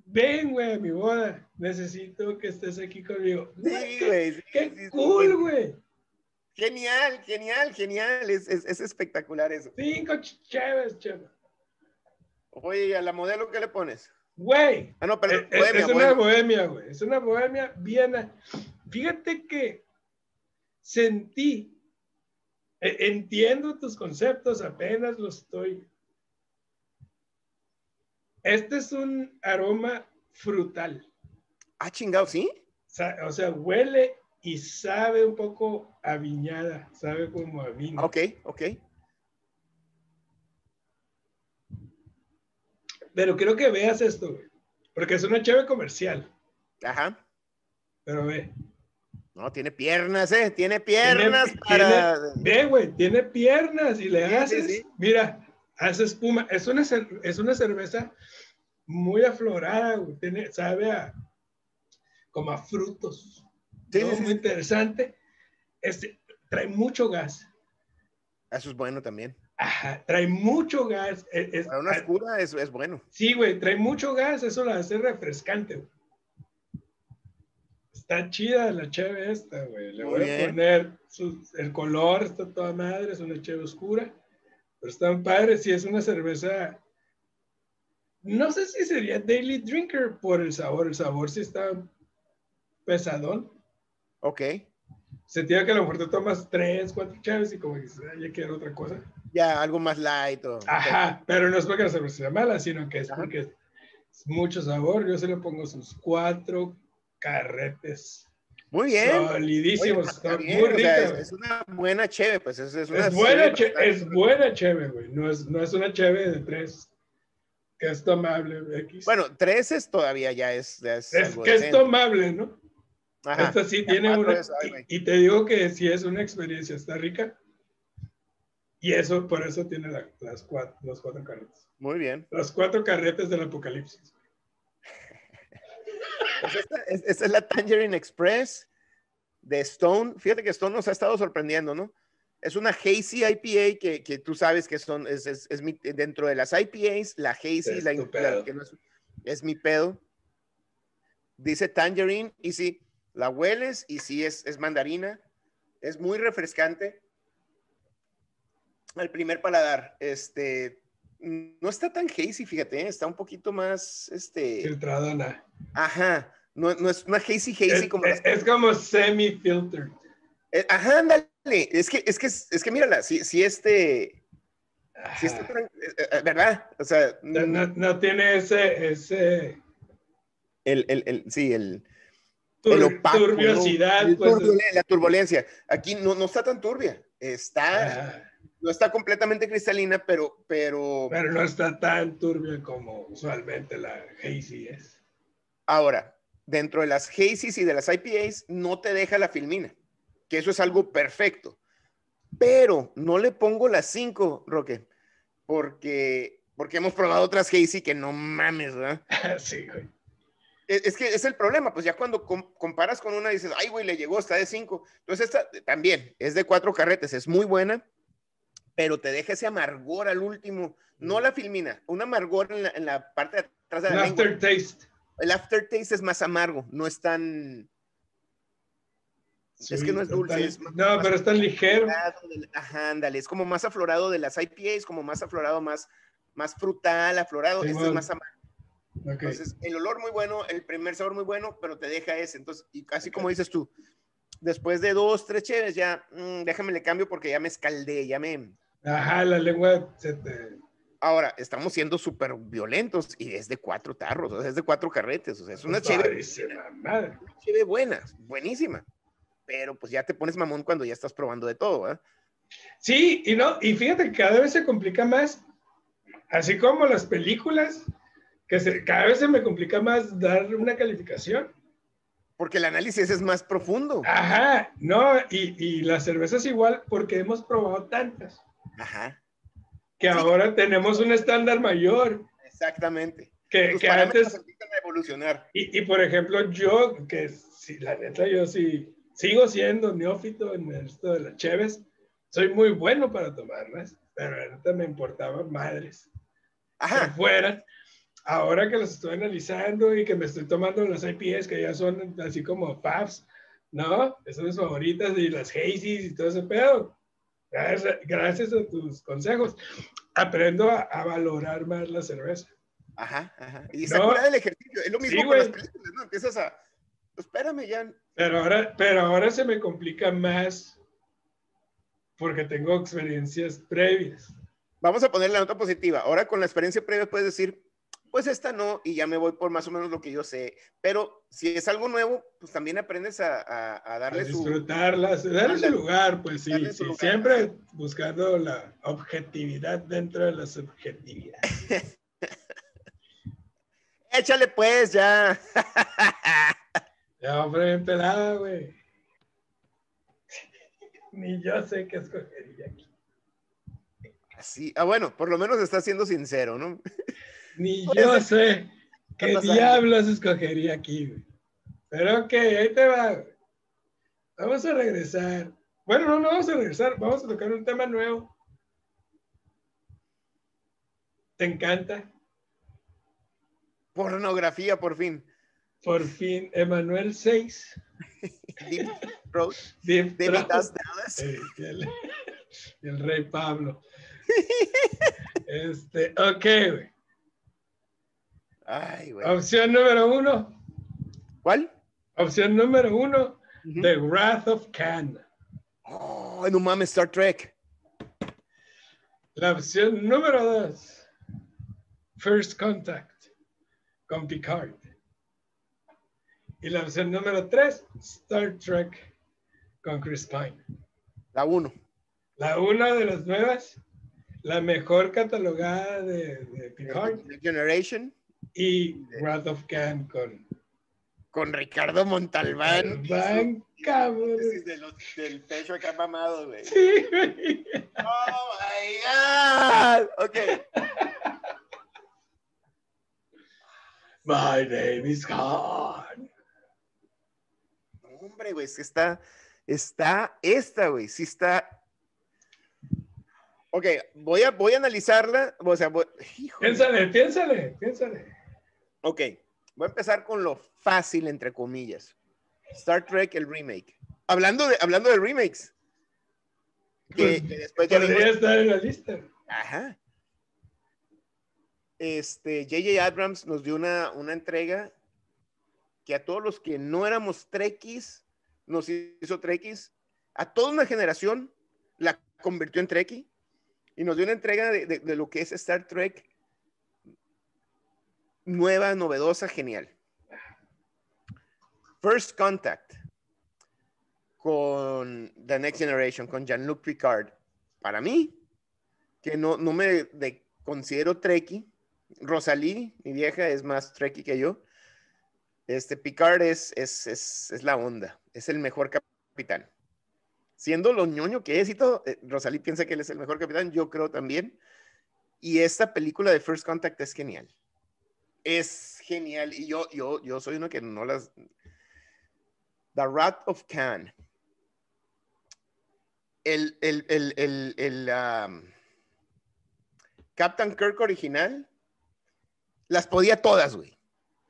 Ven, güey, a mi boda. Necesito que estés aquí conmigo. Sí, güey. qué, cool, güey. Genial, genial, genial. Es, es, es espectacular eso. Cinco chéves, chéves. Oye, ¿a la modelo qué le pones? Güey. Ah, no, pero eh, es, una bohemia, güey. Es una bohemia bien. Fíjate que sentí, e, entiendo tus conceptos, apenas lo estoy. Este es un aroma frutal. Ah, chingado, ¿sí? O sea, huele y sabe un poco a viñada, sabe como a vino. Ok, ok. Pero quiero que veas esto, güey. Porque es una chave comercial. Ajá. Pero ve. No, tiene piernas, ¿eh? Tiene piernas para... ve, güey, tiene piernas y le haces... Mira, hace espuma. Es una, es una cerveza muy aflorada, güey. Tiene, sabe a... como a frutos. Sí, muy interesante. Este, trae mucho gas. Eso es bueno también trae mucho gas. E, es, Para una oscura es, es, bueno. Sí, güey, trae mucho gas, eso la hace refrescante. Está chida la cheve esta, güey. Le voy a poner el color, está toda madre, es una cheve oscura. Pero están padres, sí, es una cerveza. No sé si sería daily drinker por el sabor. El sabor sí está pesadón. Ok. Sentía que a lo mejor te tomas tres, cuatro chaves y como que ya quiero otra cosa. Ya, algo más light. O, Ajá, pero no es porque la cerveza sea mala, sino que es porque es mucho sabor. Yo se le pongo sus cuatro carretes. Muy bien. Solidísimos. muy rica, es, una buena cheve, pues es, es una es buena, cheve, es buena cheve, güey. No es, no es una cheve de tres que es tomable. X. Bueno, tres es todavía ya es. es, que es tomable, ¿no? Ajá. Esta sí tiene una. y, y, te digo que si es una experiencia, está rica. Y eso, por eso tiene las cuatro, los cuatro carretes. Muy bien. Los cuatro carretes del apocalipsis. Pues esta, es la Tangerine Express de Stone. Fíjate que Stone nos ha estado sorprendiendo, ¿no? Es una hazy IPA que, que tú sabes que son, es, es, es mi, dentro de las IPAs, la hazy, la, que no es, es, mi pedo. Dice Tangerine y sí, la hueles y sí es, es mandarina. Es muy refrescante al primer paladar, este, no está tan hazy, fíjate, ¿eh? está un poquito más, este... Filtradona. Ajá, no, no es una hazy hazy Es, como... es- es como semi-filtered. Eh, Ajá, ándale, es que, es que, es que mírala, si, si este... Si está Ajá. tran- eh, ¿Verdad? O sea, No, no- no tiene ese, ese el, el, el, sí, el... tur- el opaco, turbiosidad. Pues, la turbulencia. Aquí no, no está tan turbia. Está, ajá. no está completamente cristalina, pero, pero pero no está tan turbia como usualmente la hazy es. ahora, dentro de las hazies y de las IPAs, no te deja la filmina, que eso es algo perfecto. Pero no le pongo las 5, Roque, porque, porque hemos probado otras hazy que no mames, ¿verdad? sí, güey. Es, es que es el problema, pues ya cuando com- comparas con una dices, ay, güey, le llegó, está de 5. Entonces esta también es de cuatro carretes, es muy buena, pero te deja ese amargor al último, no la filmina, un amargor en la, en la parte de atrás de El la lengua. aftertaste. El aftertaste es más amargo, no es tan... Es que no es dulce, tan- es más- no, más pero es tan ligero. del- Ajá, ándale, es como más aflorado de las IPAs, como más aflorado, más, más frutal, aflorado, Sí, este es más amargo. Ok. Entonces, el olor muy bueno, el primer sabor muy bueno, pero te deja ese. Entonces, y así como dices tú, después de dos, tres cheves, ya, mm, déjame le cambio porque ya me escaldé, ya me... Ajá, la lengua se te... Ahora, estamos siendo súper violentos y es de cuatro tarros, o sea, es de cuatro carretes, o sea, es una padrísima, madre. una cheve buena, buenísima. Pero pues ya te pones mamón cuando ya estás probando de todo, ¿verdad? Sí, y no, y fíjate que cada vez se complica más, así como las películas, que se, cada vez se me complica más dar una calificación. Porque el análisis es más profundo. Ajá, no, y, y la cerveza es igual porque hemos probado tantas, Ajá, que Sí. ahora tenemos un estándar mayor, exactamente. que, que antes, a evolucionar. y, y por ejemplo yo, que si la neta yo sí sigo siendo neófito en esto de las cheves, soy muy bueno para tomarlas, pero la neta me importaba madres. que Ajá, fueran. Ahora que los estoy analizando y que me estoy tomando las IPAs que ya son así como PAFs, ¿no? Esas son mis favoritas y las Hazy's y todo ese pedo. Gracias, gracias a tus consejos, aprendo a, a valorar más la cerveza. ajá, ajá. Y está No. curada el ejercicio. Es lo mismo Sí, con las películas, ¿no? Empiezas a. Espérame, ya. Pero ahora, pero ahora se me complica más porque tengo experiencias previas. Vamos a poner la nota positiva. Ahora con la experiencia previa puedes decir, pues esta no, y ya me voy por más o menos lo que yo sé. Pero si es algo nuevo, pues también aprendes a, a- a A darle su. disfrutarlas, darle su lugar, pues sí, Darle sí, lugar. siempre buscando la objetividad dentro de la subjetividad. Échale pues, ya. Ya, hombre, bien pelada, güey. Ni yo sé qué escogería aquí. Así. Ah, bueno, por lo menos está siendo sincero, ¿no? Ni yo sé qué diablos escogería aquí, güey. Pero ok, ahí te va, güey. Vamos a regresar. Bueno, no, no vamos a regresar. Vamos a tocar un tema nuevo. ¿Te encanta? Pornografía, por fin. Por fin, Emanuel 6. Deep Throat. Deep David Dallas. El rey Pablo. Este, ok, güey. Ay, güey. Opción número uno. ¿Cuál? Opción número uno. Ujú. The Wrath of Khan. Oh, no mames, Star Trek. La opción número dos. First Contact. Con Picard. Y la opción número tres. Star Trek. Con Chris Pine. La uno. La una de las nuevas. La mejor catalogada de, de Picard. The Generation. Y Wrath of Khan con Con Ricardo Montalbán. Van, cabrón. De los- del pecho acá mamado, güey. Sí, güey. Oh my God. Ok. My name is Khan. No, Hombre, güey, es que está, está esta, güey, sí está. Ok, voy a, voy a analizarla, o sea, voy, híjole. Piénsale, piénsale, piénsale. Ok, voy a empezar con lo fácil, entre comillas. Star Trek, el remake. Hablando de, hablando de remakes, que, pues, después ya podría estar en la lista. Ajá. Este, J.J. Abrams nos dio una, una entrega que a todos los que no éramos trekkies, nos hizo trekkies, a toda una generación la convirtió en trekkie y nos dio una entrega de, de, lo que es Star Trek nueva, novedosa, genial. First Contact con The Next Generation, con Jean-Luc Picard. Para mí, que no, no me considero trekkie, Rosalie, mi vieja, es más trekkie que yo. Este Picard es, es, es, la onda, es el mejor capitán. Siendo lo ñoño que es y todo, eh, Rosalie piensa que él es el mejor capitán, yo creo también. Y esta película de First Contact es genial. Es genial. Y yo, yo, yo soy uno que no las, The Rat of Khan. El, el, el, el, el um, Captain Kirk original las podía todas, güey.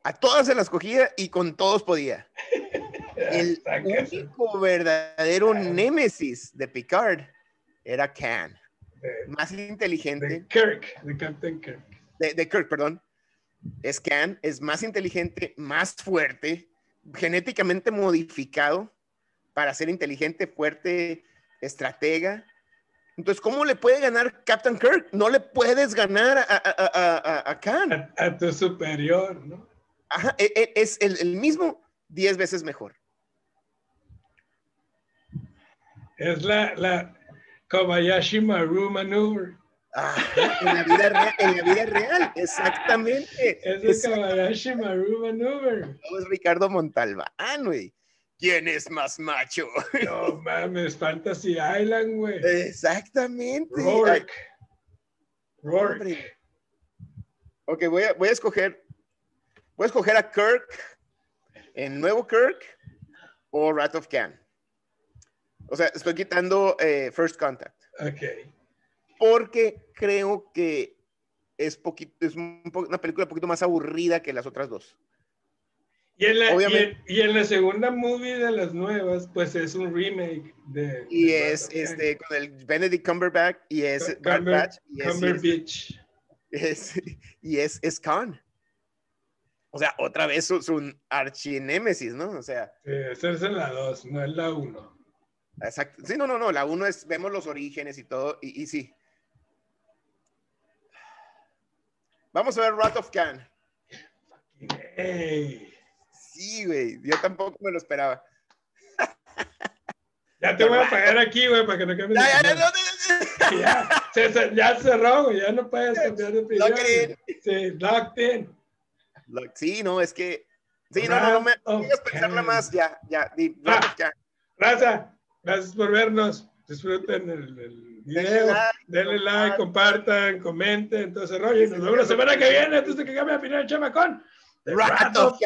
A todas se las cogía y con todos podía. El único verdadero némesis de Picard era Khan. más inteligente. De Kirk, de Captain Kirk. De, de Kirk, perdón. Es Khan, es más inteligente, más fuerte, genéticamente modificado para ser inteligente, fuerte, estratega. Entonces, ¿cómo le puede ganar Captain Kirk? No le puedes ganar a, a, a, Khan. A, tu superior, ¿no? Ajá, e, e, es el, mismo diez veces mejor. Es la, la Kobayashi Maru Maneuver. En, la vida real, en la vida real, exactamente. Es el Kobayashi Maru Maneuver. Es Ricardo Montalbán, güey. ¿Quién es más macho? No mames, Fantasy Island, güey. Exactamente. Rourke. Rourke. Ok, voy a, voy a escoger. Voy a escoger a Kirk en Nuevo Kirk o Rat of Can. O sea, estoy quitando eh, First Contact. Ok porque creo que es, poquito, es una película un poquito más aburrida que las otras dos. Y en, la, y, en, la, segunda movie de las nuevas, pues es un remake de. Y es este con el Benedict Cumberbatch y es Cumber, Cumberbatch. Es, y es, es Khan. O sea, otra vez su, su archinémesis, ¿no? O sea. Sí, esa es la 2, no es la 1. Exacto. Sí, no, no, no. La 1 es, vemos los orígenes y todo, y, y sí. Vamos a ver Wrath of Khan. Sí, güey. Yo tampoco me lo esperaba. Ya te voy a pagar aquí, güey, para que no cambies. Ya, ya, no, ya, se, ya cerró, güey. Ya no puedes cambiar de opinión. Locked Sí, locked in. sí, no, es que. Sí, no, no, no me. Voy a pensarla más. Ya, ya. Ah, raza, gracias por vernos. Disfruten el video, denle like, compartan, comenten, entonces rollo, nos vemos la semana que viene, antes de que cambie a final el chamacón. The Rat of